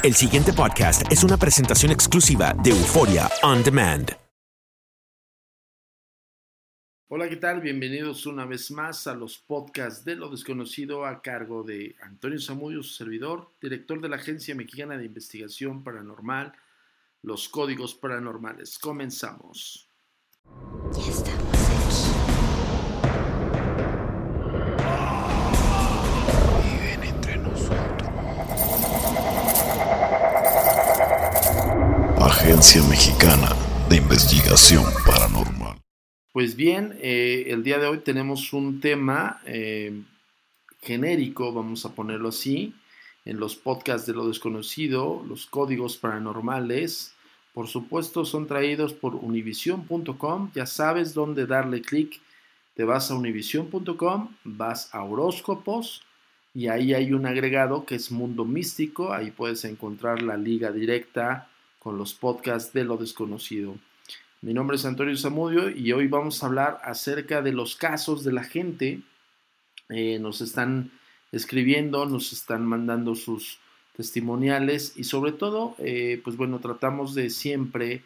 El siguiente podcast es una presentación exclusiva de Euforia On Demand. Hola, ¿qué tal? Bienvenidos una vez más a los podcasts de lo desconocido a cargo de Antonio Zamudio, su servidor, director de la Agencia Mexicana de Investigación Paranormal, los Códigos Paranormales. Comenzamos. Ya estamos Agencia Mexicana de Investigación Paranormal. Pues bien, eh, el día de hoy tenemos un tema eh, genérico, vamos a ponerlo así, en los podcasts de lo desconocido, los códigos paranormales. Por supuesto, son traídos por univision.com. Ya sabes dónde darle clic. Te vas a univision.com, vas a horóscopos y ahí hay un agregado que es Mundo Místico. Ahí puedes encontrar la liga directa con los podcasts de lo desconocido. Mi nombre es Antonio Zamudio y hoy vamos a hablar acerca de los casos de la gente. Eh, nos están escribiendo, nos están mandando sus testimoniales y sobre todo, eh, pues bueno, tratamos de siempre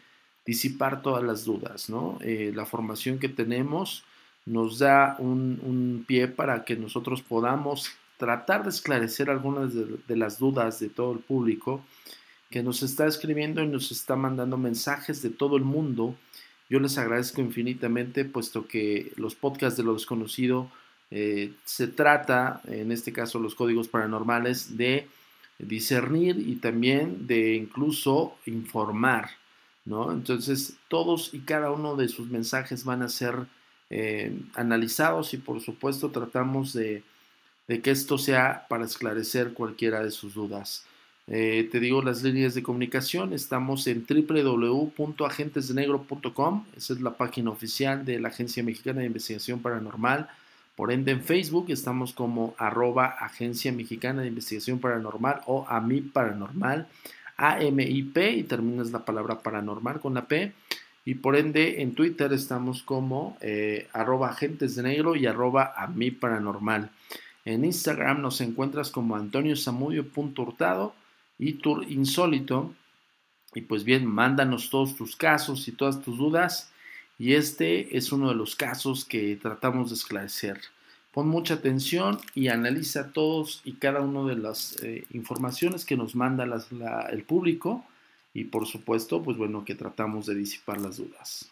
disipar todas las dudas, ¿no? Eh, la formación que tenemos nos da un, pie para que nosotros podamos tratar de esclarecer algunas de las dudas de todo el público que nos está escribiendo y nos está mandando mensajes de todo el mundo. Yo les agradezco infinitamente, puesto que los podcasts de lo desconocido eh, se trata, en este caso los códigos paranormales, de discernir y también de incluso informar, ¿no? Entonces, todos y cada uno de sus mensajes van a ser eh, analizados y por supuesto tratamos de, de que esto sea para esclarecer cualquiera de sus dudas. Eh, te digo las líneas de comunicación, estamos en www.agentesdenegro.com, esa es la página oficial de la Agencia Mexicana de Investigación Paranormal. Por ende, en Facebook estamos como arroba Agencia Mexicana de Investigación Paranormal o AMI Paranormal, AMIP y terminas la palabra paranormal con la P. Y por ende, en Twitter estamos como eh, arroba y arroba AMI Paranormal. En Instagram nos encuentras como Antonio Tour Insólito. Y pues bien, mándanos todos tus casos y todas tus dudas. Y este es uno de los casos que tratamos de esclarecer. Pon mucha atención y analiza todos y cada una de las eh, informaciones que nos manda las, la, el público. Y por supuesto, pues bueno, que tratamos de disipar las dudas.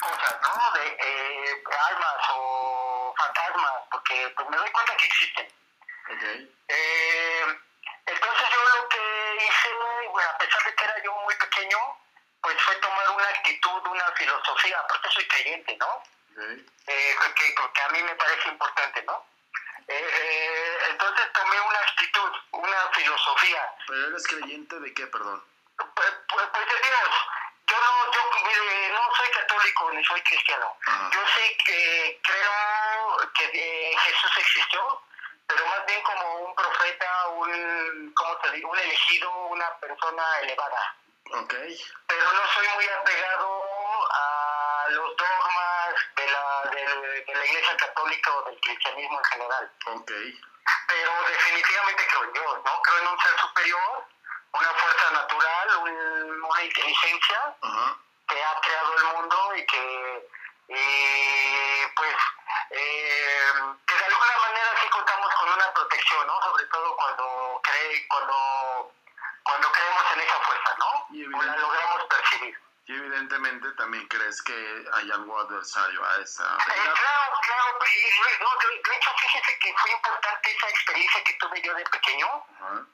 Cosas, ¿no? De eh, almas o fantasmas, porque pues me doy cuenta que existen. Okay. Eh, entonces yo lo que hice, bueno, a pesar de que era yo muy pequeño, pues fue tomar una actitud, una filosofía, porque soy creyente, ¿no? Okay. Eh, que, que, a mí me parece importante, ¿no? Eh, entonces tomé una actitud, una filosofía. ¿Pero eres creyente de qué, perdón? Pues, pues, pues de Dios. Yo no, yo mire, no soy católico ni soy cristiano. Ajá. Yo sé que creo que eh, Jesús existió, pero más bien como un profeta, un, ¿cómo te digo? Un elegido, una persona elevada. Ok. Pero no soy muy apegado a los dogmas de la, de, de la Iglesia Católica o del cristianismo en general. Ok. Pero definitivamente creo Dios, ¿no? Creo en un ser superior, una fuerza natural, un, una inteligencia que ha creado el mundo y que, y, pues, eh, que de alguna manera sí contamos con una protección, ¿no? Sobre todo cuando, cuando, creemos en esa fuerza, ¿no? Y O la logramos percibir. Y evidentemente también crees que hay algo adversario a esa Eh, claro, claro, no, de, de hecho fíjese que fue importante esa experiencia que tuve yo de pequeño, Ajá.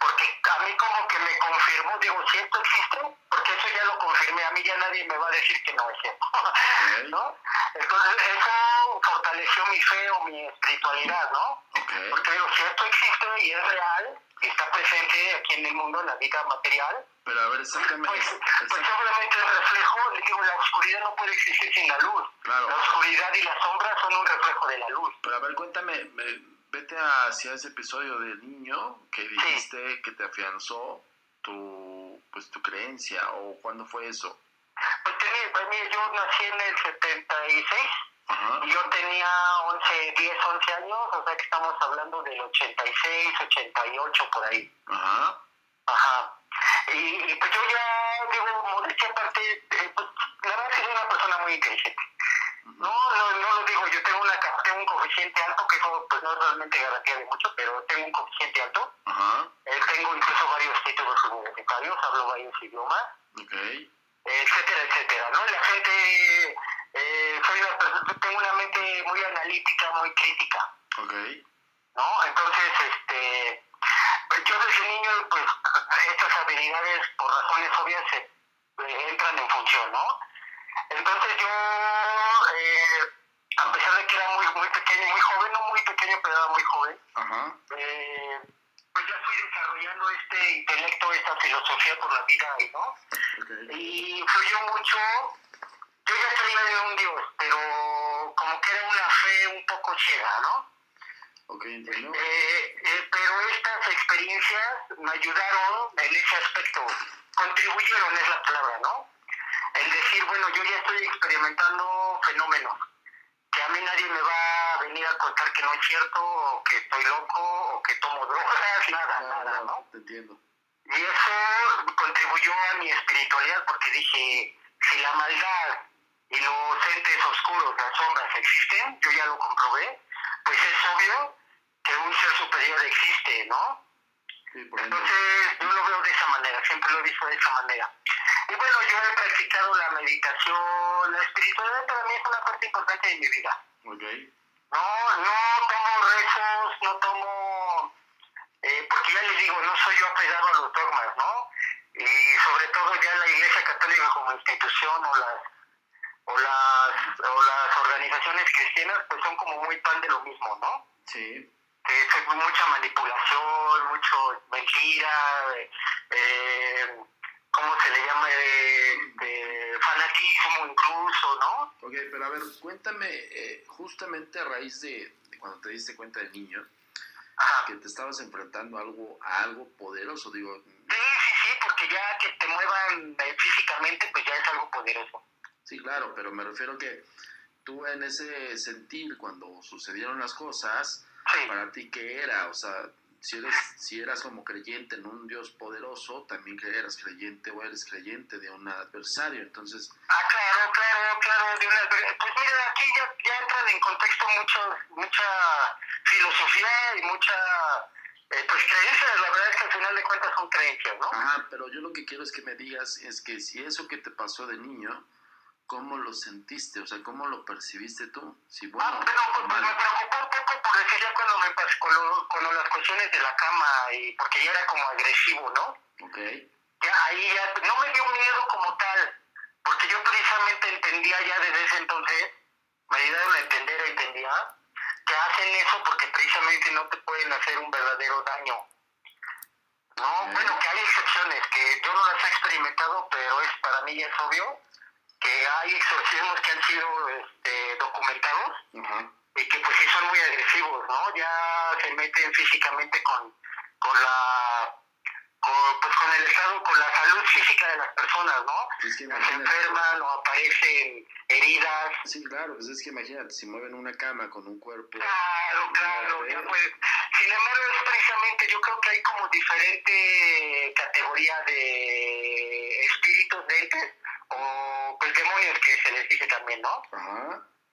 porque a mí como que me confirmó, digo, si esto existe, porque eso ya lo confirmé, a mí ya nadie me va a decir que no es cierto, ¿no? Entonces eso fortaleció mi fe o mi espiritualidad, ¿no? Ok. Porque digo, si esto existe y es real, y está presente aquí vida material, Pero a ver, exactamente. pues, pues obviamente el reflejo, digo, la oscuridad no puede existir sin la luz. Claro. La oscuridad y la sombra son un reflejo de la luz. Pero a ver, cuéntame, me- vete hacia ese episodio del niño que dijiste que te afianzó tu, pues, tu creencia, o cuándo fue eso. Pues tenía, pues, mire, yo nací en el 76 Ajá. y yo tenía 11, 10, 11 años, o sea que estamos hablando del 86, 88 por ahí. Ajá. Ajá. y pues yo ya, digo, modestia aparte, eh, pues, la verdad es que soy una persona muy inteligente. No, no, no lo digo, yo tengo, una, tengo un coeficiente alto, que eso pues no es realmente garantía de mucho, pero tengo un coeficiente alto. Eh, tengo incluso varios títulos universitarios, hablo varios idiomas, ok. etcétera, etcétera, ¿no? La gente, eh, soy una persona, tengo una mente muy analítica, muy crítica. Ok, ¿no? Entonces, este, yo desde niño, pues, estas habilidades, por razones obvias, se, eh, entran en función, ¿no? Entonces yo, eh, a pesar de que era muy, muy pequeño, muy joven, no muy pequeño, pero era muy joven, eh, pues ya fui desarrollando este intelecto, esta filosofía por la vida, ¿no? ok. y influyó mucho. Yo ya creía en un Dios, pero como que era una fe un poco ciega, ¿no? Ok, entiendo. Eh, eh, pero estas experiencias me ayudaron en ese aspecto, contribuyeron es la palabra, ¿no? El decir, bueno, yo ya estoy experimentando fenómenos, que a mí nadie me va a venir a contar que no es cierto, o que estoy loco, o que tomo drogas, nada, nada, claro, ¿no? te entiendo. Y eso contribuyó a mi espiritualidad porque dije, si la maldad y los entes oscuros, las sombras existen, yo ya lo comprobé, pues es obvio que un ser superior existe, ¿no? Sí, por ende. Entonces yo lo veo de esa manera, siempre lo he visto de esa manera. Y bueno, yo he practicado la meditación, la espiritualidad para mí es una parte importante de mi vida. Ok, No, no tomo rezos, no tomo, eh, porque ya les digo, no soy yo apegado a los dogmas, ¿no? Y sobre todo ya la Iglesia Católica como institución o las o las o las organizaciones cristianas pues son como muy pan de lo mismo, ¿no? sí, Que es mucha manipulación, mucho mentira, eh, eh, ¿cómo se le llama? Eh, eh, fanatismo incluso, ¿no? ok, pero a ver, cuéntame, eh, justamente a raíz de, de cuando te diste cuenta de niño, Ajá. que te estabas enfrentando a algo, a algo poderoso, digo, Sí, sí, sí, porque ya que te muevan físicamente, pues ya es algo poderoso. Sí, claro, pero me refiero que tú en ese sentir, cuando sucedieron las cosas, Sí. para ti, ¿qué era? O sea, si eres, si eras como creyente en un Dios poderoso, también que eras creyente o eres creyente de un adversario, entonces, Ah, claro, claro, claro. De una, pues mira, aquí ya, ya entran en contexto mucho, mucha filosofía y mucha eh, pues creencias. La verdad es que al final de cuentas son creencias, ¿no? Ajá, pero yo lo que quiero es que me digas es que si eso que te pasó de niño, ¿cómo lo sentiste? O sea, ¿cómo lo percibiste tú? Si bueno, Ah, pero pues, me preocupó un poco por decir ya cuando me pasó con, lo- con lo- las cuestiones de la cama y porque ya era como agresivo, ¿no? Ok, ya ahí ya no me dio miedo como tal, porque yo precisamente entendía ya desde ese entonces, me ayudaron a entender, entendía, que hacen eso porque precisamente no te pueden hacer un verdadero daño. No, bueno, que hay excepciones, que yo no las he experimentado, pero es para mí ya es obvio que hay exorcismos que han sido este, documentados y que pues sí son muy agresivos, ¿no? Ya se meten físicamente con, con la con, pues con el estado, con la salud física de las personas, ¿no? es que Se enferman o aparecen heridas. sí, claro, pues es que imagínate, si mueven una cama con un cuerpo, Claro, claro, ya pues. Sin embargo, es precisamente, yo creo que hay como diferente categoría de espíritus, de entes, demonios que se les dice también, ¿no?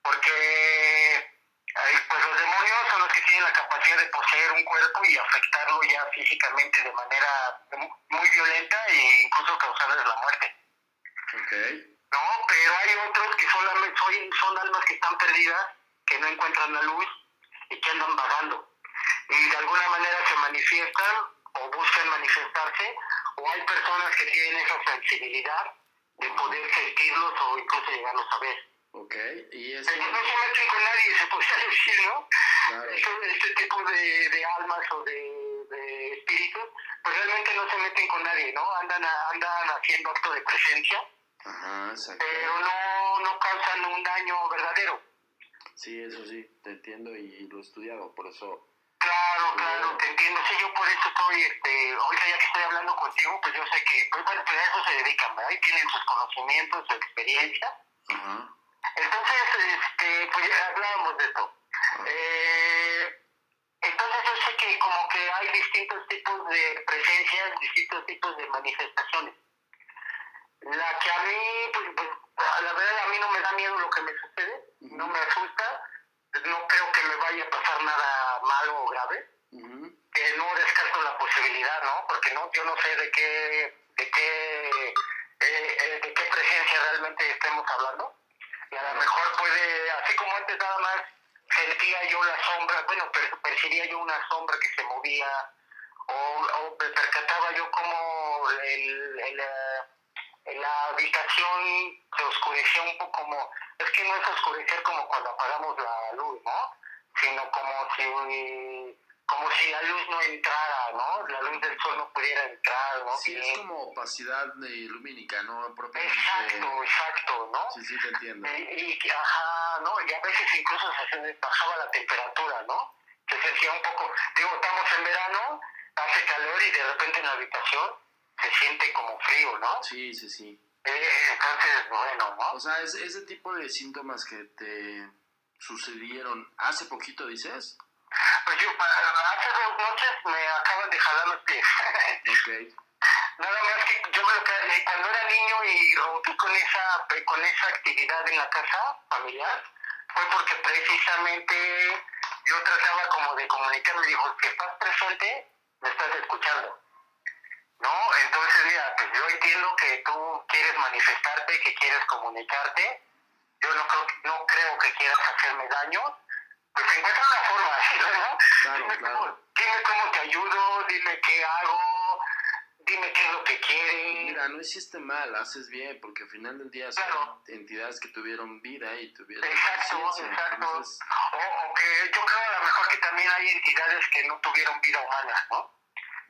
porque pues los demonios son los que tienen la capacidad de poseer un cuerpo y afectarlo ya físicamente de manera mu- muy violenta e incluso causarles la muerte. ok, No, pero hay otros que solamente son, son almas que están perdidas, que no encuentran la luz y que andan vagando. Y de alguna manera se manifiestan o buscan manifestarse, o hay personas que tienen esa sensibilidad de poder sentirlos o incluso llegarlos a ver. ok, y eso, Ellos no se meten con nadie, se podría decir, ¿no? claro, Este, este tipo de, de almas o de, de espíritus, pues realmente no se meten con nadie, ¿no? Andan, a- andan haciendo acto de presencia, ajá, pero no, no causan un daño verdadero. sí, eso sí, te entiendo y lo he estudiado, por eso, Claro, claro, te entiendo. Sí, yo por eso estoy, este, ahorita ya que estoy hablando contigo, pues yo sé que, pues bueno, pues a eso se dedican, ¿verdad? Y tienen sus conocimientos, su experiencia. Entonces, este, pues ya hablábamos de esto. Eh, entonces yo sé que que como que hay distintos tipos de presencias, distintos tipos de manifestaciones. La que a mí, pues, pues, la verdad a mí no me da miedo lo que me sucede, no me asusta, no creo que me vaya a pasar nada malo o grave, que no descarto la posibilidad, ¿no? Porque no, yo no sé de qué, de qué, eh, eh, de qué presencia realmente estemos hablando. Y a lo mejor puede, así como antes nada más sentía yo la sombra, bueno, per- percibía yo una sombra que se movía, o, o me percataba yo como el, el, eh, la habitación se oscurecía un poco como, es que no es oscurecer como cuando apagamos la luz, ¿no? Sino como si, como si la luz no entrara, ¿no? La luz del sol no pudiera entrar, ¿no? Sí, es como opacidad eh, lumínica, ¿no? Propiamente. Exacto, exacto, ¿no? Sí, sí, te entiendo. Y, y ajá, ¿no? Y a veces incluso se bajaba la temperatura, ¿no? Se sentía un poco, digo, estamos en verano, hace calor y de repente en la habitación se siente como frío, ¿no? Sí, sí, sí. Eh, entonces, bueno, ¿no? O sea, es ese tipo de síntomas que te sucedieron hace poquito, dices. Pues yo, hace dos noches me acaban de jalar los pies. Ok. Nada más que yo creo que eh, cuando era niño y rompí con esa, eh, con esa actividad en la casa familiar, fue porque precisamente yo trataba como de comunicarme, dijo, que estás presente, me estás escuchando. ¿No? Entonces, mira, pues yo entiendo que tú quieres manifestarte, que quieres comunicarte. Yo no creo, no creo que quieras hacerme daño. Pues encuentra una forma, ¿no? Claro, dime, claro. Cómo, dime cómo te ayudo, dime qué hago, dime qué es lo que quieres. Mira, no hiciste mal, haces bien, porque al final del día son Claro. entidades que tuvieron vida y tuvieron Exacto, exacto. Entonces, O, o que yo creo a lo mejor que también hay entidades que no tuvieron vida humana, ¿no?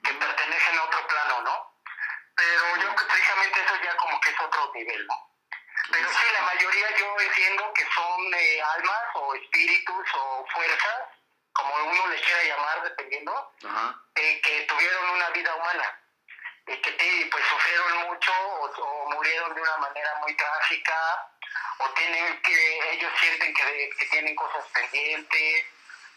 Que pertenecen a otro plano, ¿no? Pero yo precisamente eso ya como que es otro nivel, ¿no? Pero sí, la mayoría yo entiendo que son eh, almas o espíritus o fuerzas, como uno le quiera llamar, dependiendo, eh, que tuvieron una vida humana y que te- pues sufrieron mucho o, o murieron de una manera muy trágica o tienen que ellos sienten que, que tienen cosas pendientes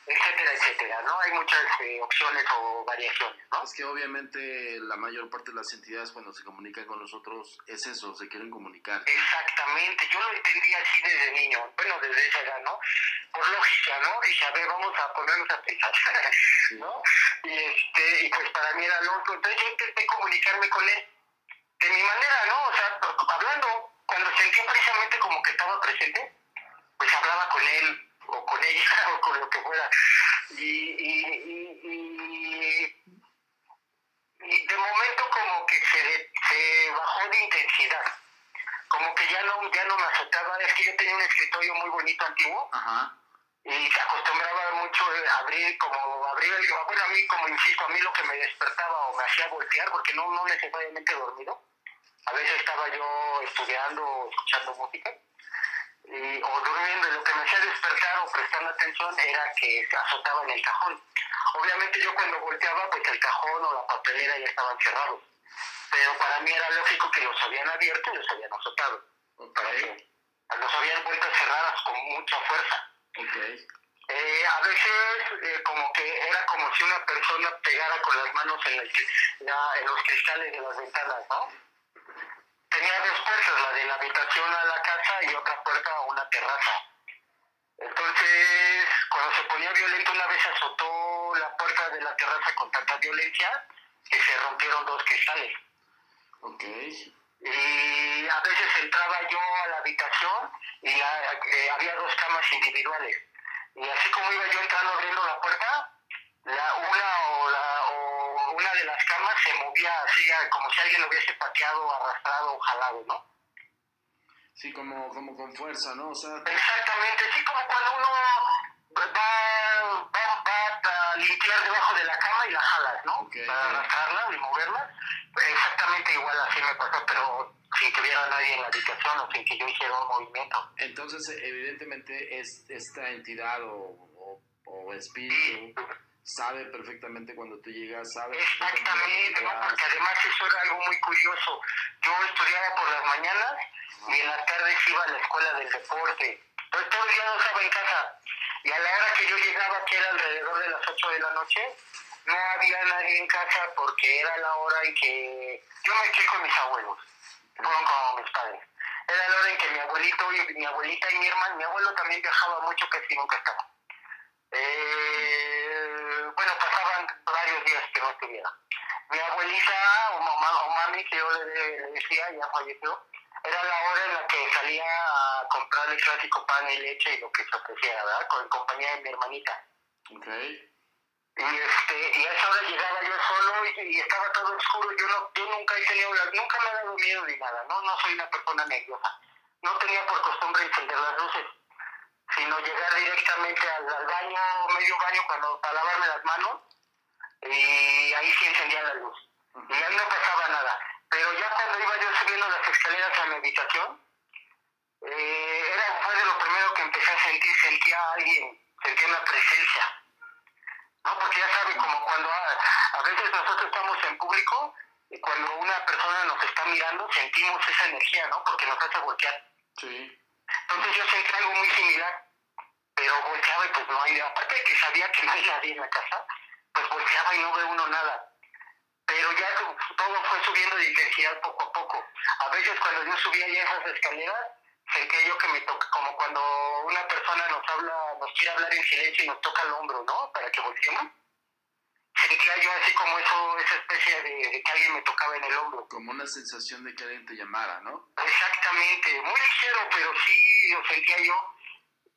etcétera etcétera no hay muchas eh, opciones o variaciones no Es que obviamente la mayor parte de las entidades cuando se comunican con nosotros es eso, se quieren comunicar. Exactamente, yo lo entendí así desde niño, bueno, desde esa edad, ¿no? Por lógica, ¿no? Dije, a ver, vamos a ponernos a pensar, ¿no? Y, este, y pues para mí era loco, entonces yo intenté comunicarme con él de mi manera, ¿no? O sea, hablando, cuando sentía precisamente como que estaba presente, pues hablaba con él o con ella o con lo que fuera. Y, y, y, y, y de momento como que se, se bajó de intensidad. Como que ya no, ya no me azotaba. Es que yo tenía un escritorio muy bonito antiguo Ajá. y se acostumbraba mucho a abrir, como abrir el, bueno, a mí, como insisto, a mí lo que me despertaba o me hacía voltear, porque no, no necesariamente dormido. A veces estaba yo estudiando o escuchando música, y, o durmiendo, y lo que me hacía despertar o prestando atención era que azotaba en el cajón. Obviamente yo cuando volteaba, pues el cajón o la papelera ya estaban cerrados. Pero para mí era lógico que los habían abierto y los habían azotado. Para que los habían vuelto a cerrar con mucha fuerza. Ok. Eh, a veces eh, como que era como si una persona pegara con las manos en, el- la- en los cristales de las ventanas, ¿no? Tenía dos puertas, la de la habitación a la casa y otra puerta a una terraza. Entonces, cuando se ponía violento, una vez azotó la puerta de la terraza con tanta violencia que se rompieron dos cristales. Ok. Y a veces entraba yo a la habitación y la- eh, había dos camas individuales. Y así como iba yo entrando abriendo la puerta, la, una, o la, o una de las camas se movía así, como si alguien lo hubiese pateado, arrastrado o jalado, ¿no? Sí, como, como con fuerza, ¿no? O sea, Exactamente, sí, como cuando uno va, va, va a limpiar debajo de la cama y la jalas, ¿no? Ok, Para arrastrarla y moverla. Exactamente igual así me pasó, pero sin que hubiera nadie en la habitación o sin que yo hiciera un movimiento. entonces evidentemente es esta entidad o, o, o espíritu sabe perfectamente cuando tú llegas, sabe Exactamente, ¿no? porque además eso era algo muy curioso. Yo estudiaba por las mañanas y en las tardes iba a la escuela del deporte. Entonces todo el día no estaba en casa. Y a la hora que yo llegaba, que era alrededor de las 8 de la noche, no había nadie en casa porque era la hora en que yo me eché con mis abuelos, fueron como mis padres. Era la hora en que mi abuelito y mi abuelita y mi hermano, mi abuelo también viajaba mucho, casi nunca estaba. Eh, días que no estuviera. Mi abuelita o mamá o mami, que yo le, le decía, ya falleció, era la hora en la que salía a comprar el clásico pan y leche y lo que se ofreciera, ¿verdad? Con compañía de mi hermanita. Ok. Y, este, y a esa hora llegaba yo solo y, y estaba todo oscuro. Yo, no, yo nunca he tenido, nunca me ha dado miedo ni nada, ¿no? No soy una persona nerviosa. No tenía por costumbre encender las luces, sino llegar directamente al, al baño, medio baño, cuando, para lavarme las manos, y ahí sí encendía la luz. Y ahí no pasaba nada. Pero ya cuando iba yo subiendo las escaleras a mi habitación, eh, era, fue de lo primero que empecé a sentir, sentía a alguien, sentía una presencia. No, porque ya sabe, como cuando a, a veces nosotros estamos en público y cuando una persona nos está mirando sentimos esa energía, ¿no? Porque nos hace voltear. Sí. Entonces yo sentí algo muy similar, pero volteaba y pues no hay, aparte de que sabía que no hay nadie en la casa, pues volteaba y no ve uno nada. Pero ya to- todo fue subiendo de intensidad poco a poco. A veces cuando yo subía ya esas escaleras, sentía yo que me toca, como cuando una persona nos habla, nos quiere hablar en silencio y nos toca el hombro, ¿no? Para que volteemos. Sentía yo así como eso, esa especie de, de que alguien me tocaba en el hombro. Como una sensación de que alguien te llamara, ¿no? Exactamente, muy ligero, pero sí lo sentía yo.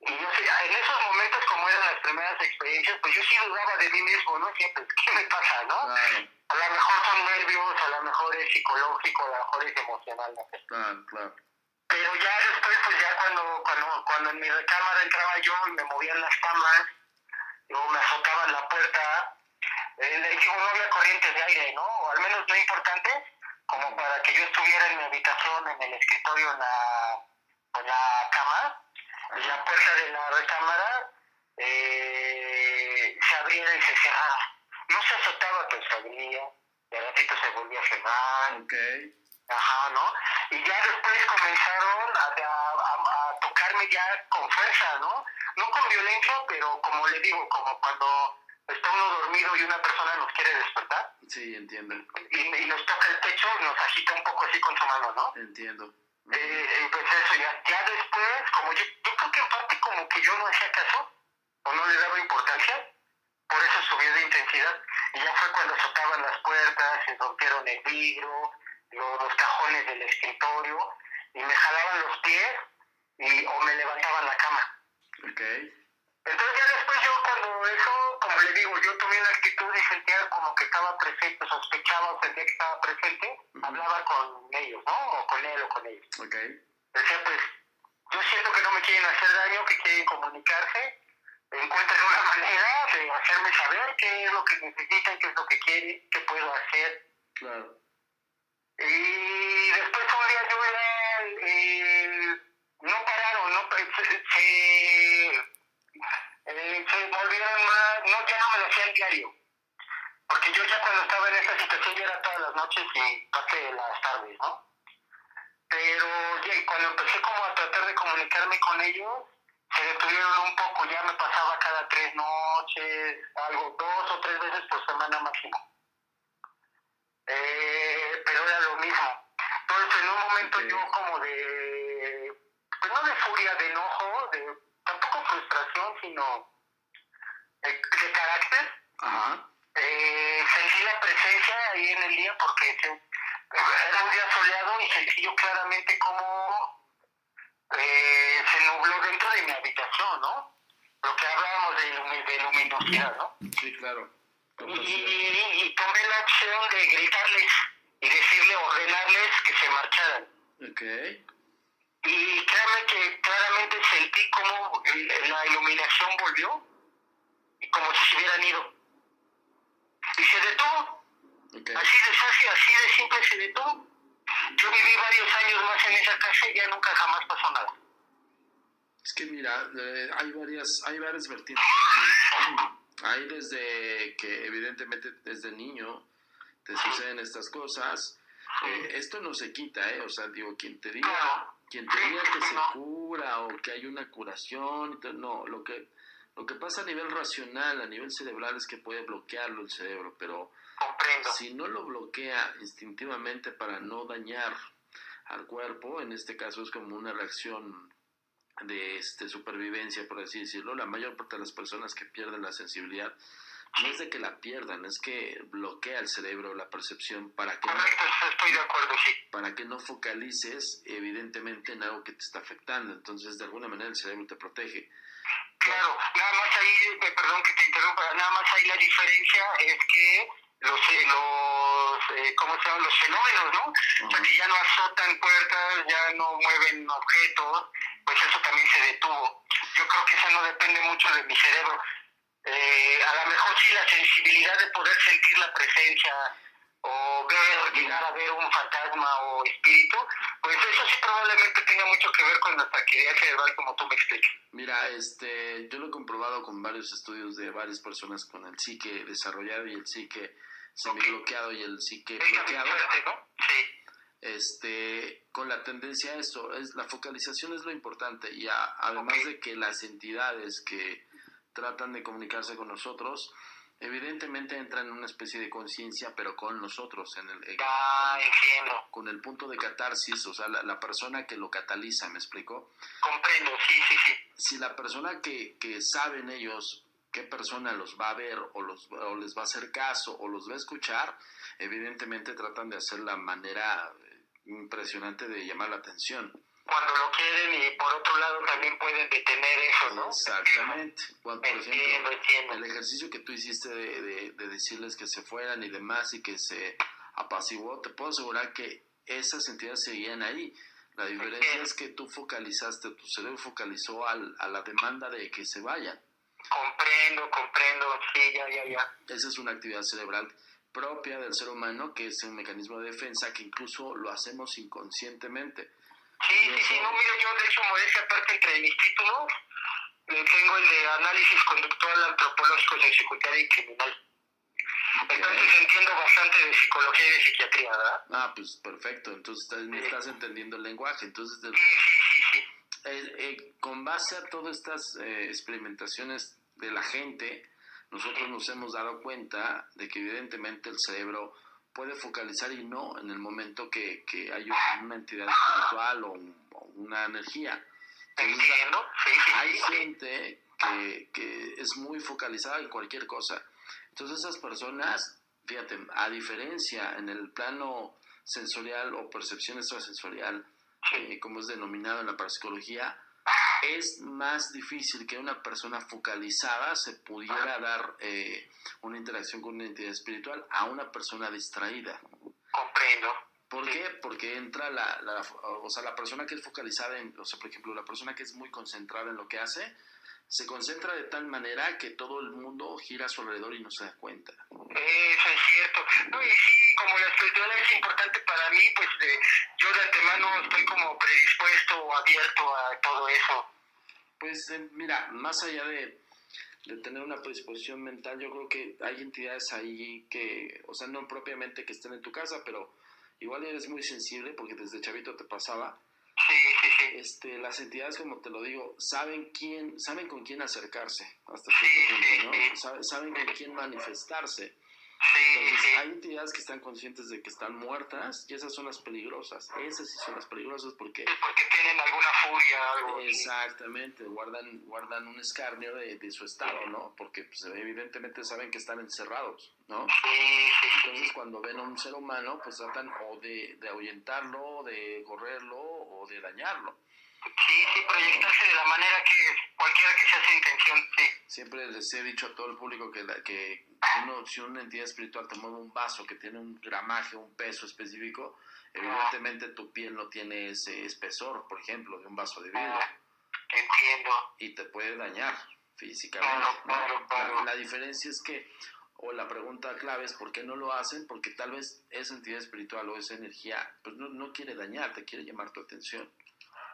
Y yo sé- en esos momentos, como eran las primeras experiencias, pues yo sí dudaba de mí mismo, ¿no? Decía, pues, ¿qué me pasa, no? Claro, A lo mejor son nervios, a lo mejor es psicológico, a lo mejor es emocional, no sé. claro, claro. Pero ya después, pues ya cuando, cuando, cuando en mi recámara entraba yo y me movían las camas, luego me azotaban la puerta, eh, le digo, no había corrientes de aire, ¿no? O al menos no importantes, como para que yo estuviera en mi habitación, en el escritorio, en la, en la cama, la puerta de la recámara eh, se abriera y se cerrara. No se azotaba, pero se abría, y al ratito se volvía a cerrar. Ok. Ajá, ¿no? Y ya después comenzaron a, a- a- a tocarme ya con fuerza, ¿no? No con violencia, pero como le digo, como cuando está uno dormido y una persona nos quiere despertar Sí, entiendo. y, y nos toca el pecho, nos agita un poco así con su mano, ¿no? Entiendo. Eh, eh, pues eso, ya, ya después, como yo, yo creo que en parte como que yo no hacía caso, o no le daba importancia, por eso subió de intensidad, y ya fue cuando azotaban las puertas, se rompieron el vidrio, lo- los cajones del escritorio, y me jalaban los pies, y, o me levantaban la cama. Ok. Entonces ya después yo cuando eso, como le digo, yo tomé una actitud y sentía como que estaba presente, sospechaba o sentía que estaba presente, hablaba con ellos, ¿no? O con él o con ellos Ok. decía pues yo siento que no me quieren hacer daño, que quieren comunicarse, encuentren una manera de hacerme saber qué es lo que necesitan, qué es lo que quieren, qué puedo hacer. Claro. Y después un día yo era, eh, no pararon, no se, eh, se volvieron más, no, ya no me lo hacían diario. Porque yo ya cuando estaba en esta situación ya era todas las noches y parte las tardes, ¿no? Pero ya cuando empecé como a tratar de comunicarme con ellos, se detuvieron un poco, ya me pasaba cada tres noches, algo, dos o tres veces por semana máximo. Eh, pero era lo mismo. Entonces en un momento Ok. yo como de, pues no de furia, de enojo, de tampoco frustración, sino de, de carácter, Ajá. eh, sentí la presencia ahí en el día porque se- era un día soleado y sentí yo claramente cómo eh, se nubló dentro de mi habitación, ¿no? Lo que hablábamos de, lumi- de luminosidad, ¿no? Sí, claro. Y, Capacidad. y- y tomé la opción de gritarles y decirle, ordenarles que se marcharan. Ok. Y créanme que claramente sentí como el- la iluminación volvió y como si se hubieran ido. Y se detuvo. Así de fácil, así de simple se detuvo. Yo viví varios años más en esa casa y ya nunca jamás pasó nada. Es que mira, eh, hay varias, hay varias vertientes. Hay desde que evidentemente desde niño te suceden estas cosas. Eh, esto no se quita, ¿eh? O sea, digo, quien te diga, quien te diga que se cura o que hay una curación, no, lo que Lo que pasa a nivel racional, a nivel cerebral, es que puede bloquearlo el cerebro, pero Comprendo. si no lo bloquea instintivamente para no dañar al cuerpo, en este caso es como una reacción de este, supervivencia, por así decirlo, la mayor parte de las personas que pierden la sensibilidad no es de que la pierdan, es que bloquea el cerebro la percepción para que no, Correcto, estoy de acuerdo, sí. para que no focalices evidentemente en algo que te está afectando. Entonces, de alguna manera el cerebro te protege. Claro, nada más ahí, eh, perdón que te interrumpa, nada más ahí la diferencia es que los, eh, los eh, ¿cómo se llaman? Los fenómenos, ¿no? O sea, que ya no azotan puertas, ya no mueven objetos, pues eso también se detuvo. Yo creo que eso no depende mucho de mi cerebro. Eh, a lo mejor sí la sensibilidad de poder sentir la presencia o ver, llegar a ver un fantasma o espíritu, pues eso sí probablemente tenga mucho que ver con nuestra actividad cerebral como tú me explicas. Mira, este, yo lo he comprobado con varios estudios de varias personas con el psique desarrollado y el psique semibloqueado y el psique Es bloqueado. fuerte, ¿no? Sí. este, con la tendencia a eso, es, la focalización es lo importante y a- además de que las entidades que tratan de comunicarse con nosotros, evidentemente entran en una especie de conciencia, pero con nosotros, en el, Ya entiendo. con el punto de catarsis, o sea, la, la persona que lo cataliza, ¿me explico? Comprendo, sí, sí, sí. Si la persona que, que saben ellos qué persona los va a ver o, los, o les va a hacer caso o los va a escuchar, evidentemente tratan de hacer la manera eh, impresionante de llamar la atención. Cuando lo quieren y por otro lado también pueden detener eso, ¿no? Exactamente. Cuando, por Entiendo, ejemplo, entiendo. el ejercicio que tú hiciste de, de- de decirles que se fueran y demás y que se apaciguó, te puedo asegurar que esas entidades seguían ahí. La diferencia es que tú focalizaste, tu cerebro focalizó al- a la demanda de que se vayan. Comprendo, comprendo, sí, ya, ya, ya. Esa es una actividad cerebral propia del ser humano, que es un mecanismo de defensa que incluso lo hacemos inconscientemente. Sí, sí, sí, no, mira, yo de hecho, modestia aparte entre mis títulos, eh, tengo el de análisis conductual antropológico secundario y criminal. Entonces entiendo bastante de psicología y de psiquiatría, ¿verdad? Ah, pues perfecto, entonces estás, me estás entendiendo el lenguaje. Entonces, Sí, sí, sí, sí. eh, eh, con base a todas estas eh, experimentaciones de la gente, nosotros nos hemos dado cuenta de que evidentemente el cerebro puede focalizar y no en el momento que, que hay una entidad espiritual o, un- o una energía. Entonces, Entiendo, sí, sí, hay gente que, que es muy focalizada en cualquier cosa. Entonces esas personas, fíjate, a diferencia en el plano sensorial o percepción extrasensorial, eh, como es denominado en la parapsicología, es más difícil que una persona focalizada se pudiera dar eh, una interacción con una entidad espiritual a una persona distraída. Comprendo. ¿Por qué? Porque entra la, la- o sea, la persona que es focalizada en, o sea, por ejemplo, la persona que es muy concentrada en lo que hace, se concentra de tal manera que todo el mundo gira a su alrededor y no se da cuenta. Eso es cierto. No, y sí, como la espiritualidad es importante para mí, pues de- yo de antemano estoy como predispuesto o abierto a todo eso. Pues eh, mira, más allá de, de tener una predisposición mental, yo creo que hay entidades ahí que, o sea, no propiamente que estén en tu casa, pero igual eres muy sensible porque desde chavito te pasaba. Sí, sí, sí. Este, las entidades, como te lo digo, saben quién, saben con quién acercarse hasta cierto punto, ¿no? Saben, saben con quién manifestarse. Entonces, hay entidades que están conscientes de que están muertas y esas son las peligrosas. Esas sí son las peligrosas porque tienen alguna furia, algo. Exactamente, guardan, guardan un escarnio de, de su estado, ¿no? Porque pues, evidentemente saben que están encerrados, ¿no? Entonces cuando ven a un ser humano, pues tratan o de, de ahuyentarlo, de correrlo o de dañarlo. Sí, sí, proyectarse de la manera que cualquiera que sea su intención, sí. Siempre les he dicho a todo el público que, la- que uno, si una entidad espiritual te mueve un vaso que tiene un gramaje, un peso específico, evidentemente tu piel no tiene ese espesor, por ejemplo, de un vaso de vidrio. Entiendo. y te puede dañar físicamente. Claro, claro, claro. La, la diferencia es que, o la pregunta clave es por qué no lo hacen, porque tal vez esa entidad espiritual o esa energía pues no, no quiere dañarte, quiere llamar tu atención,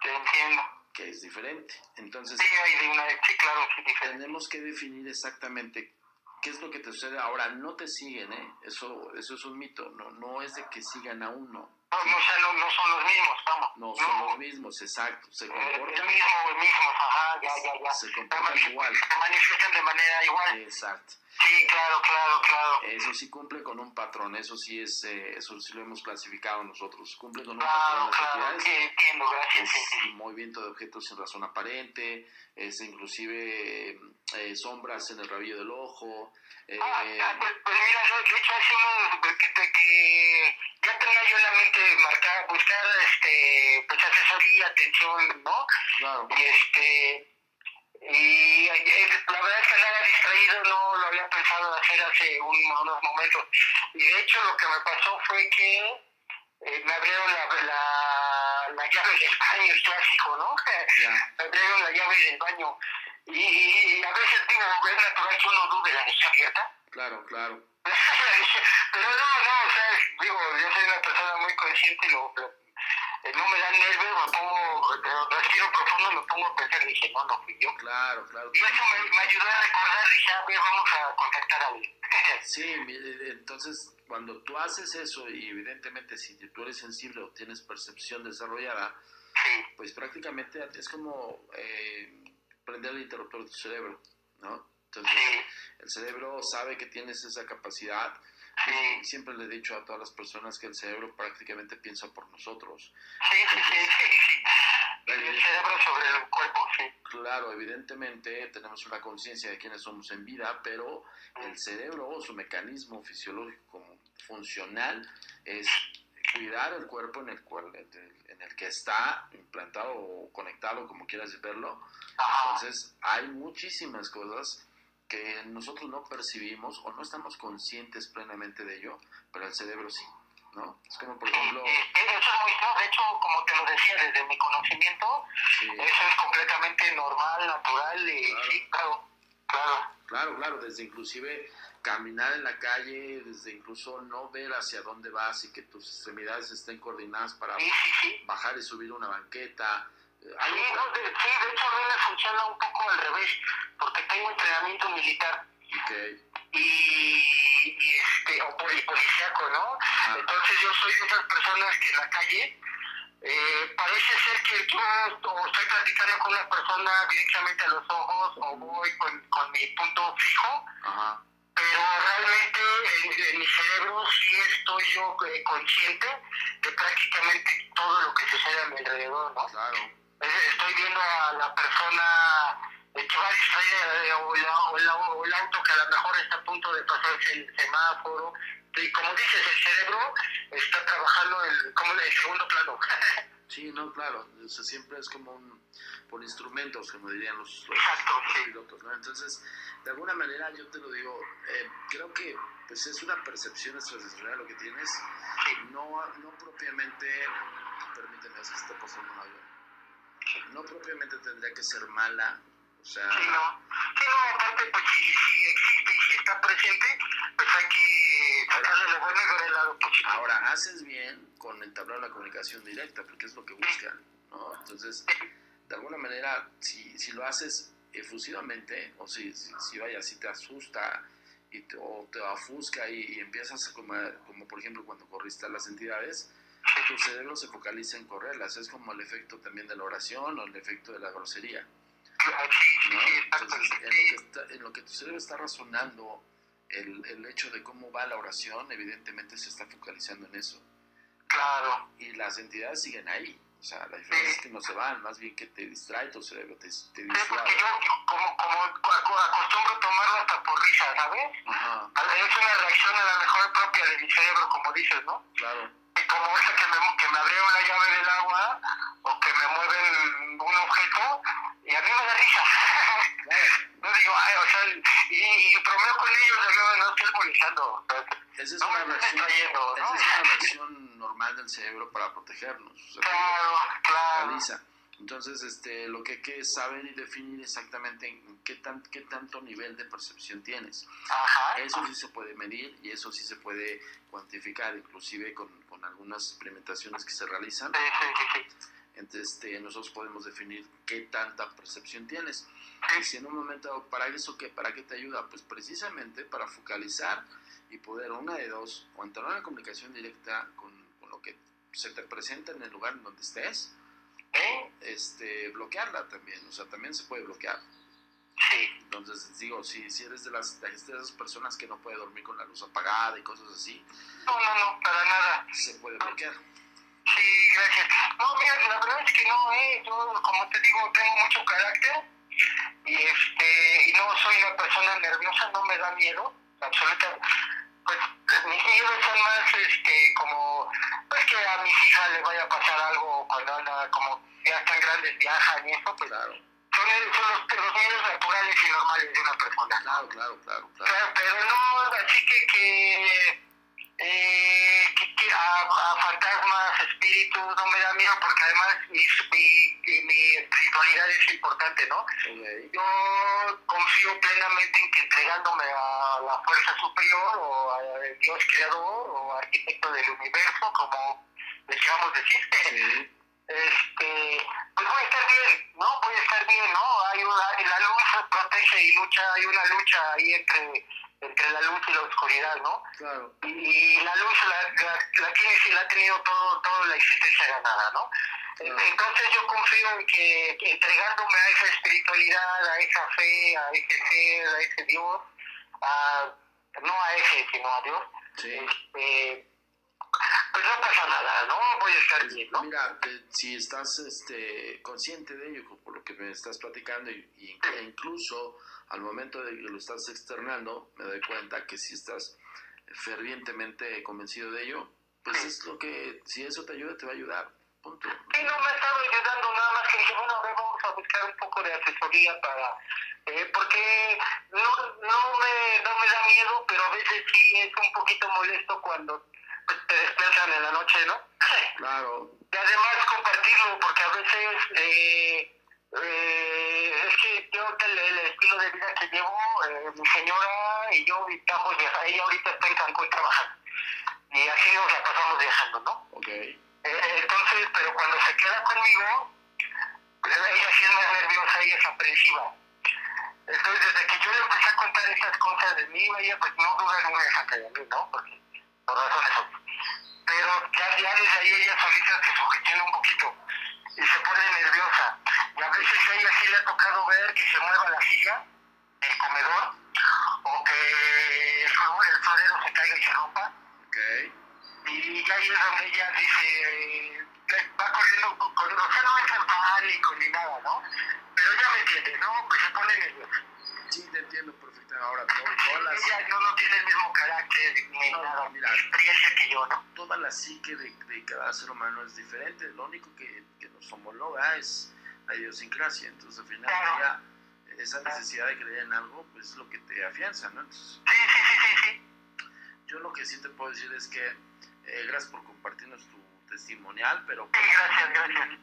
Te entiendo. que es diferente. Entonces, Sí, hay de una, sí, claro, sí, diferente. tenemos que definir exactamente qué es lo que te sucede ahora. No te siguen, ¿eh? Eso, eso es un mito, no, no es de que sigan a uno. No, no, o sea, no, no son los mismos, vamos. No son los mismos, exacto. Se Eh, comportan, El mismo, el mismo, ajá, ya, ya, ya. se comportan igual. Se manifiestan de manera igual. Exacto. Sí, claro, claro, claro. Eso sí cumple con un patrón, eso sí es, eh, eso sí lo hemos clasificado nosotros. Cumple con un Claro, patrón claro, entidades. sí, entiendo, gracias. es sí, sí. movimiento de objetos sin razón aparente, es inclusive eh, sombras en el rabillo del ojo. eh, Ah, ah, pues, pues mira, de hecho hace unos que, que, que ya tenía yo en la mente marcar, buscar este, pues asesoría, atención, ¿no? claro, Y este, y la verdad es que nada distraído no lo había pensado hacer hace un- unos momentos. Y de hecho lo que me pasó fue que eh, me abrieron la, la, la llave del baño, el clásico, ¿no? Me abrieron la llave del baño. Y, y a veces digo, es natural que uno dude la deje abierta. claro, claro, Pero no, no, o sea, digo, yo soy una persona muy consciente y lo, lo- no me dan nervios, me pongo, eh, respiro profundo me pongo a pensar, dije, no, no fui yo. claro, claro. Y eso me, me ayudó a recordar, dije, a ver, vamos a contactar a alguien. Sí, mi- entonces cuando tú haces eso y evidentemente si tú eres sensible o tienes percepción desarrollada, sí, pues prácticamente es como eh, prender el interruptor de tu cerebro, ¿no? Entonces sí, el cerebro sabe que tienes esa capacidad. Sí, siempre le he dicho a todas las personas que el cerebro prácticamente piensa por nosotros. sí, sí, sí, sí, sí. El cerebro sobre el cuerpo, sí. Claro, evidentemente tenemos una conciencia de quiénes somos en vida, pero el cerebro o su mecanismo fisiológico como funcional es cuidar el cuerpo en el cual en el que está implantado o conectado, como quieras verlo. Ajá. Entonces, hay muchísimas cosas que nosotros no percibimos o no estamos conscientes plenamente de ello, pero el cerebro sí, ¿no? Es como, por ejemplo, Eh, eh, Eso es muy claro, de hecho, como te lo decía, desde mi conocimiento, sí, eso es completamente normal, natural y Claro. sí, claro, claro. Claro, claro, desde inclusive caminar en la calle, desde incluso no ver hacia dónde vas y que tus extremidades estén coordinadas para Sí, sí, sí. bajar y subir una banqueta. Sí, algo- no, de, sí, de hecho a mí me funciona un poco al revés, porque tengo entrenamiento militar. Ok, y, y este, o poli- policíaco, ¿no? Entonces yo soy de esas personas que en la calle eh, parece ser que yo o estoy platicando con una persona directamente a los ojos o voy con, con mi punto fijo, Ajá, pero realmente en, en mi cerebro sí estoy yo eh, consciente de prácticamente todo lo que sucede a mi alrededor, ¿no? claro, Estoy viendo a la persona eh, que va distraída eh, o, la- o la- o el auto que a lo mejor está a punto de pasarse el semáforo. Y como dices, el cerebro está trabajando en, como en el segundo plano. sí, no, claro, o sea, siempre es como un, por instrumentos, como dirían los, los- Exacto, los sí. pilotos, ¿no? Entonces, de alguna manera yo te lo digo, eh, creo que pues es una percepción extrasensorial lo que tienes, no, no propiamente, permíteme, si está pasando un avión, no propiamente tendría que ser mala, o sea, Sí, no. Sí, no, aparte, pues si, si existe y si está presente, pues hay que sacarle lo bueno y ver el lado positivo. ahora haces bien con entablar una comunicación directa, porque es lo que buscan, ¿no? Entonces, de alguna manera, si, si lo haces efusivamente, o si, si, si vaya, si te asusta y te, o te ofusca y, y empiezas como, como por ejemplo cuando corriste a las entidades, tu cerebro se focaliza en correrlas, es como el efecto también de la oración o el efecto de la grosería. Sí, sí, ¿no? sí. Entonces, en lo, Sí, que está- en lo que tu cerebro está razonando el, el hecho de cómo va la oración, evidentemente se está focalizando en eso. Claro. Y las entidades siguen ahí. O sea, la diferencia es que no se van, más bien que te distrae tu cerebro, te, te Sí, distrae. porque yo como, como acostumbro tomarlo hasta por risa, ¿sabes? Ajá, Es una reacción a la mejor propia de mi cerebro, como dices, ¿no? claro. Y como esa que me, que me abrieron la llave del agua o que me mueven un objeto y a mí me da risa. No digo, ay, o sea, y, y bromeo con ellos, no estoy molestando. Esa es No una versión, está yendo, ¿no? esa es una versión normal del cerebro para protegernos. O sea, Claro, claro. Entonces, este, lo que hay que saber y definir exactamente en qué, tan, qué tanto nivel de percepción tienes. Ajá. Eso sí se puede medir y eso sí se puede cuantificar, inclusive con, con algunas experimentaciones que se realizan. Entonces, este, nosotros podemos definir qué tanta percepción tienes. Y si en un momento, ¿para eso qué? ¿Para qué te ayuda? Pues precisamente para focalizar y poder, una de dos, o entrar en una comunicación directa con, con lo que se te presenta en el lugar en donde estés, ¿Eh? este, bloquearla también, o sea, también se puede bloquear. Sí. Entonces, digo, si, si eres de, las, de esas personas que no puede dormir con la luz apagada y cosas así, No, no, no, para nada. se puede bloquear. Sí, gracias. No, mira, la verdad es que no, ¿eh? Yo, como te digo, tengo mucho carácter y, este, y no soy una persona nerviosa, no me da miedo, absoluta. Pues mis miedos son más, este, como, pues que a mis hijas les vaya a pasar algo cuando anda, como ya están grandes, viajan y eso, pues Claro, son, son los, los miedos naturales y normales de una persona. claro, claro, claro, claro. Claro, pero no, así que, que, eh, a, a fantasmas, espíritus, no me da miedo porque además mi, mi, mi espiritualidad es importante, ¿no? Yo confío plenamente en que entregándome a la fuerza superior o al Dios creador o arquitecto del universo, como deseamos decir, este, pues voy a estar bien, ¿no? Voy a estar bien, ¿no? Hay una, la luz protege y lucha, hay una lucha ahí entre, entre la luz y la oscuridad, ¿no? claro. Y, y la luz la, la, la tiene y la ha tenido todo, toda la existencia ganada, ¿no? Claro. Entonces yo confío en que, que entregándome a esa espiritualidad, a esa fe, a ese ser, a ese Dios, a, no a ese, sino a Dios, Sí. este, pues no pasa nada, ¿no? Voy a estar bien, ¿no? Mira, eh, si estás este, consciente de ello, por lo que me estás platicando, y, y- e incluso al momento de que lo estás externando, me doy cuenta que si estás fervientemente convencido de ello, pues es lo que, si eso te ayuda, te va a ayudar. Punto. Sí, no me estaba ayudando nada más que dije, bueno, a ver, vamos a buscar un poco de asesoría para... eh, porque no, no, me, no me da miedo, pero a veces sí es un poquito molesto cuando pues, te despiertan en la noche, ¿no? Claro, Y además compartirlo, porque a veces eh, eh, es que yo el, el estilo de vida que llevo, eh, mi señora y yo estamos viajando, ella ahorita está en Cancún trabajando. Y así nos la pasamos viajando, ¿no? ok, Eh, entonces, pero cuando se queda conmigo, pues, ella sí es más nerviosa y es aprensiva. Entonces, desde que yo le empecé a contar esas cosas de mí, ella pues no duda en una de mí, ¿no? Porque, por razones. Pero ya, ya desde ahí ella solita se sugestiona un poquito y se pone nerviosa. Y a veces a ella sí le ha tocado ver que se mueva la silla, el comedor, o que el, el florero se caiga y se rompa ok, y ya ahí es donde ella dice, va corriendo, con, o sea, no entra en pánico ni nada, ¿no? Pero ya me entiende, ¿no? Pues se pone nerviosa. Sí, te entiendo perfectamente. Ahora, to- todas las, Ella yo no tiene el mismo carácter ni No, nada, mira. experiencia que yo, ¿no? toda la psique de, de cada ser humano es diferente. Lo único que, que nos homologa es la idiosincrasia. Entonces, al final, Claro. ya, esa necesidad de creer en algo, pues es lo que te afianza, ¿no? Entonces, Sí, sí, sí, sí, sí. yo lo que sí te puedo decir es que eh, gracias por compartirnos tu testimonial, pero Sí, gracias, gracias.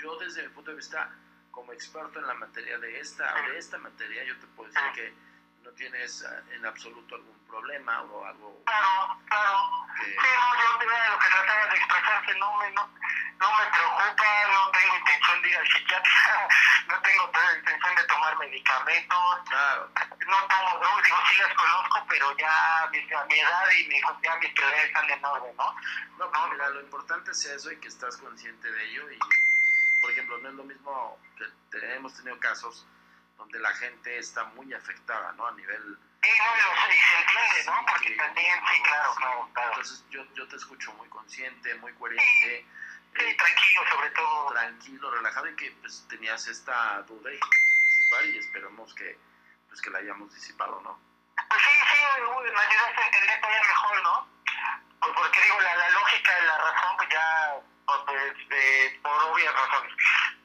yo desde mi punto de vista como experto en la materia de esta, de esta materia, yo te puedo decir que no tienes ah, en absoluto algún problema o algo Claro, claro. que... Sí, no, yo mira, lo que trataba de expresarse no me, no, no me preocupa, no tengo intención de ir al psiquiatra, no tengo intención de tomar medicamentos, Claro, no tomo drogas, digo, sí las conozco, pero ya mi, a mi edad y mi, ya mis prioridades están en orden, ¿no? no, pues mira, lo importante es eso y que estás consciente de ello y, por ejemplo, no es lo mismo que te- hemos tenido casos donde la gente está muy afectada, ¿no? A nivel... Sí, no, se entiende, ¿no? Porque también, sí, claro, claro, claro. Entonces yo, yo te escucho muy consciente, muy coherente, Sí, eh, tranquilo, sobre todo. tranquilo, relajado y que pues tenías esta duda y disipar y esperamos que pues que la hayamos disipado, ¿no? Pues sí, sí, me ayudaste a entender todavía mejor, ¿no? Pues porque digo, la, la lógica la razón, pues ya, pues, eh, por obvias razones.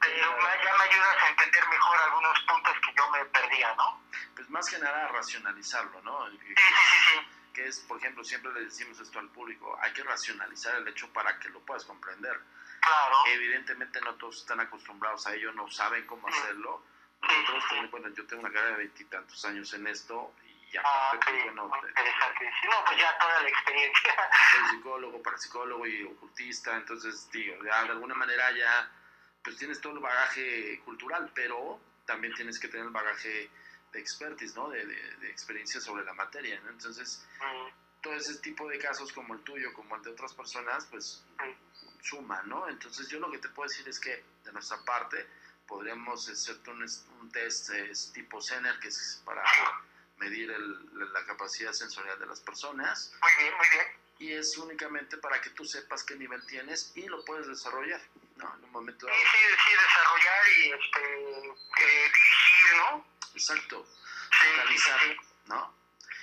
Pero ya me ayudas a entender mejor algunos puntos que yo me perdía, ¿no? Pues más que nada racionalizarlo, ¿no? Que- Sí, sí, sí, sí. que es, por ejemplo, siempre le decimos esto al público, hay que racionalizar el hecho para que lo puedas comprender. Claro. Evidentemente no todos están acostumbrados a ello, no saben cómo hacerlo. Nosotros, bueno, yo tengo una carrera de veintitantos años en esto y Ah, aparte, ok, pues, bueno, muy te- interesante. Sí, no, pues ya toda la experiencia. soy psicólogo, parapsicólogo y ocultista, entonces, digo, ya de alguna manera ya, pues tienes todo el bagaje cultural, pero también tienes que tener el bagaje de expertise, ¿no? De, de, de experiencia sobre la materia, ¿no? Entonces, Mm, todo ese tipo de casos como el tuyo, como el de otras personas, pues suma, ¿no? Entonces yo lo que te puedo decir es que de nuestra parte podríamos hacerte un, un test es tipo CENER, que es para medir el- la capacidad sensorial de las personas, Muy bien, muy bien. y es únicamente para que tú sepas qué nivel tienes y lo puedes desarrollar, ¿no? En un momento Sí, dado. sí, sí, desarrollar y este, eh, dirigir, ¿no? Exacto, Sí, focalizar, sí, sí. ¿no?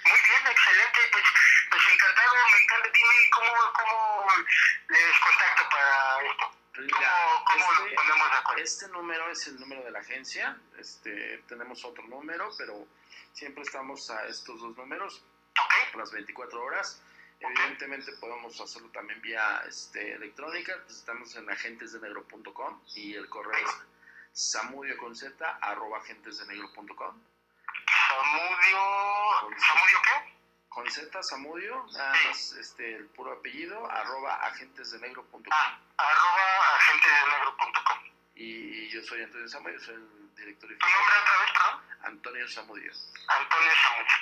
Muy bien, excelente. Pues, pues encantado, me encanta. Dime cómo, cómo les contacto para esto. Pues ¿Cómo, cómo este- ponemos de acuerdo? Este número es el número de la agencia. Este, tenemos otro número, pero siempre estamos a estos dos números Ok, por las 24 horas. Evidentemente podemos hacerlo también vía este, electrónica. Pues estamos en agentesdenegro.com y el correo es samudio con z arroba agentesdenegro.com. Samudio. ¿Samudio qué? Con z samudio, nada más este, el puro apellido, arroba agentesdenegro.com. Ah, arroba agentesdenegro.com. Y yo soy Antonio Samudio, soy el director ¿Tu nombre otra vez, perdón? Antonio Samudio. Antonio Samudio.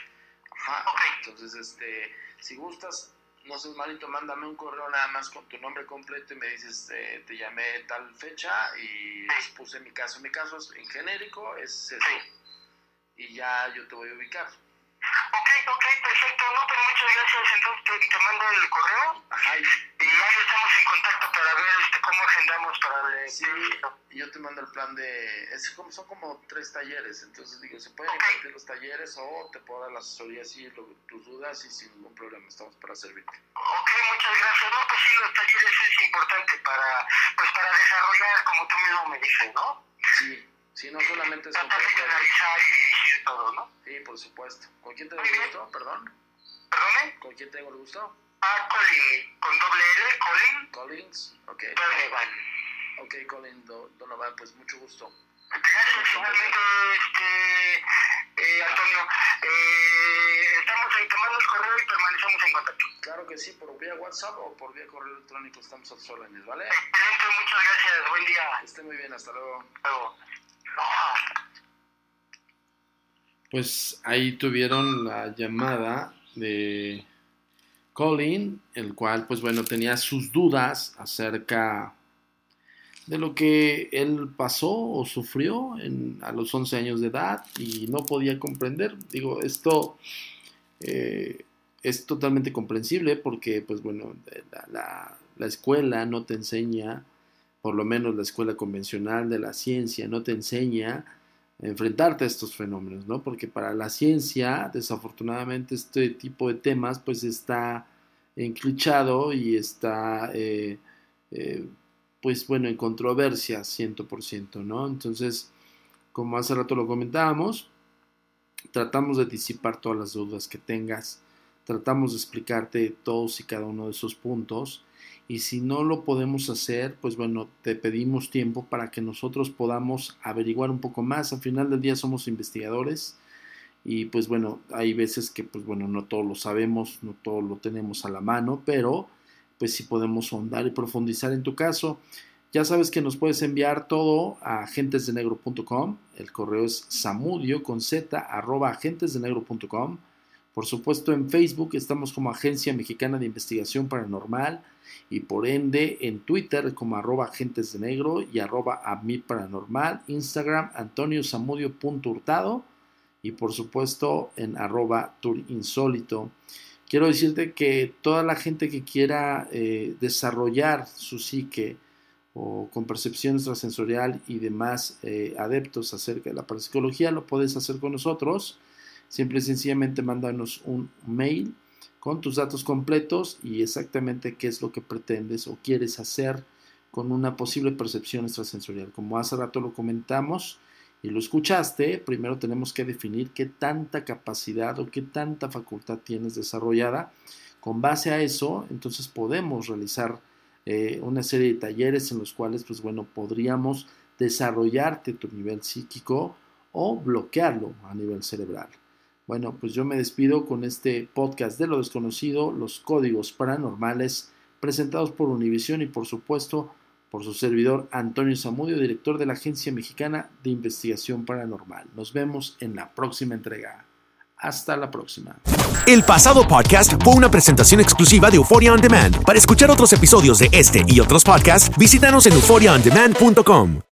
Ajá. Ok. Entonces, este, si gustas, no seas malito, mándame un correo nada más con tu nombre completo y me dices, eh, te llamé tal fecha y puse mi caso. Mi caso es en genérico, es eso. Sí. Y ya yo te voy a ubicar. Ok, ok, perfecto. No, pero muchas gracias. Entonces te, te mando el correo Ajá, y, y ahí estamos en contacto para ver este, cómo agendamos para el sí, y yo te mando el plan de... Es como, son como tres talleres, entonces digo, se pueden Ok. impartir los talleres o te puedo dar la asesoría así, lo- tus dudas y sin ningún problema, estamos para servirte. Ok, muchas gracias. No, pues sí, los talleres es importante para, pues para desarrollar, como tú mismo me dices, ¿no? Sí, sí, no solamente es Tratar de comprender. canalizar y dirigir todo, ¿no? Sí, por supuesto. ¿Con quién tengo el gusto? Perdón. ¿Perdone? ¿Con quién tengo el gusto? Ah, Colin, con doble L, Colin Collins. Ok. Donovan. Ok, Colin Do- Donovan, pues mucho gusto. Gracias, igualmente, este, eh, Antonio. Eh, estamos ahí tomando el correo y permanecemos en contacto. Claro que sí, por vía WhatsApp o por vía correo electrónico estamos a tus órdenes, ¿vale? Excelente, muchas gracias. Buen día. Esté muy bien, hasta luego. Hasta luego. Pues ahí tuvieron la llamada de Colin, el cual, pues bueno, tenía sus dudas acerca de lo que él pasó o sufrió en- a los 11 años de edad y no podía comprender. Digo, esto eh, es totalmente comprensible porque, pues bueno, la, la- la escuela no te enseña, por lo menos la escuela convencional de la ciencia, no te enseña enfrentarte a estos fenómenos, ¿no? Porque para la ciencia, desafortunadamente, este tipo de temas, pues está enclichado y está, eh, eh, pues bueno, en controversia 100%, ¿no? Entonces, como hace rato lo comentábamos, tratamos de disipar todas las dudas que tengas, tratamos de explicarte todos y cada uno de esos puntos y si no lo podemos hacer, pues bueno, te pedimos tiempo para que nosotros podamos averiguar un poco más. Al final del día somos investigadores y pues bueno, hay veces que pues bueno, no todo lo sabemos, no todo lo tenemos a la mano, pero pues sí podemos ahondar y profundizar en tu caso. Ya sabes que nos puedes enviar todo a agentesdenegro.com. El correo es samudio con z arroba agentesdenegro.com. Por supuesto, en Facebook estamos como Agencia Mexicana de Investigación Paranormal y por ende en Twitter como arroba agentes de negro y arroba Amid paranormal, Instagram Antonio Samudio punto hurtado y por supuesto en arroba tour insólito. Quiero decirte que toda la gente que quiera eh, desarrollar su psique o con percepción extrasensorial y demás eh, adeptos acerca de la parapsicología, lo puedes hacer con nosotros. Simple y sencillamente mándanos un mail con tus datos completos y exactamente qué es lo que pretendes o quieres hacer con una posible percepción extrasensorial. Como hace rato lo comentamos y lo escuchaste, primero tenemos que definir qué tanta capacidad o qué tanta facultad tienes desarrollada. Con base a eso, entonces podemos realizar eh, una serie de talleres en los cuales, pues bueno, podríamos desarrollarte tu nivel psíquico o bloquearlo a nivel cerebral. Bueno, pues yo me despido con este podcast de lo desconocido, los códigos paranormales, presentados por Univisión y por supuesto por su servidor Antonio Zamudio, director de la Agencia Mexicana de Investigación Paranormal. Nos vemos en la próxima entrega. Hasta la próxima. El pasado podcast fue una presentación exclusiva de Euphoria On Demand. Para escuchar otros episodios de este y otros podcasts, visítanos en euphoriaondemand.com.